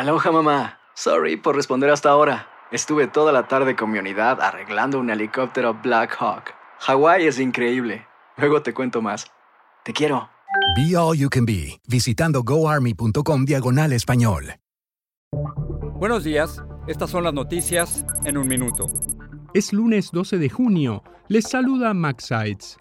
Aloha mamá. Sorry por responder hasta ahora. Estuve toda la tarde con mi unidad arreglando un helicóptero Black Hawk. Hawái es increíble. Luego te cuento más. Te quiero. Be All You Can Be, visitando goarmy.com diagonal español. Buenos días, estas son las noticias en un minuto. Es lunes 12 de junio. Les saluda Max Sides.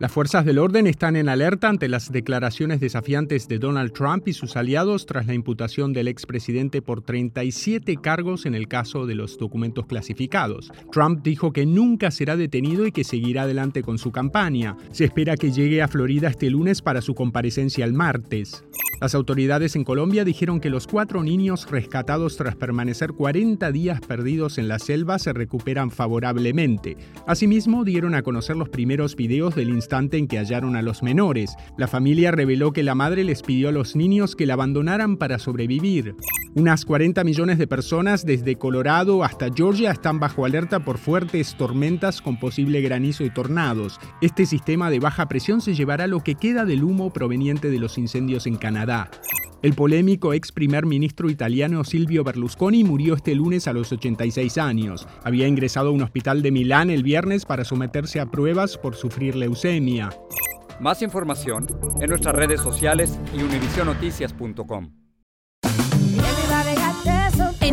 Las fuerzas del orden están en alerta ante las declaraciones desafiantes de Donald Trump y sus aliados tras la imputación del expresidente por 37 cargos en el caso de los documentos clasificados. Trump dijo que nunca será detenido y que seguirá adelante con su campaña. Se espera que llegue a Florida este lunes para su comparecencia el martes. Las autoridades en Colombia dijeron que los cuatro niños rescatados tras permanecer 40 días perdidos en la selva se recuperan favorablemente. Asimismo, dieron a conocer los primeros videos del instante en que hallaron a los menores. La familia reveló que la madre les pidió a los niños que la abandonaran para sobrevivir. Unas 40 millones de personas desde Colorado hasta Georgia están bajo alerta por fuertes tormentas con posible granizo y tornados. Este sistema de baja presión se llevará lo que queda del humo proveniente de los incendios en Canadá. El polémico ex primer ministro italiano Silvio Berlusconi murió este lunes a los 86 años. Había ingresado a un hospital de Milán el viernes para someterse a pruebas por sufrir leucemia. Más información en nuestras redes sociales y univisionoticias.com.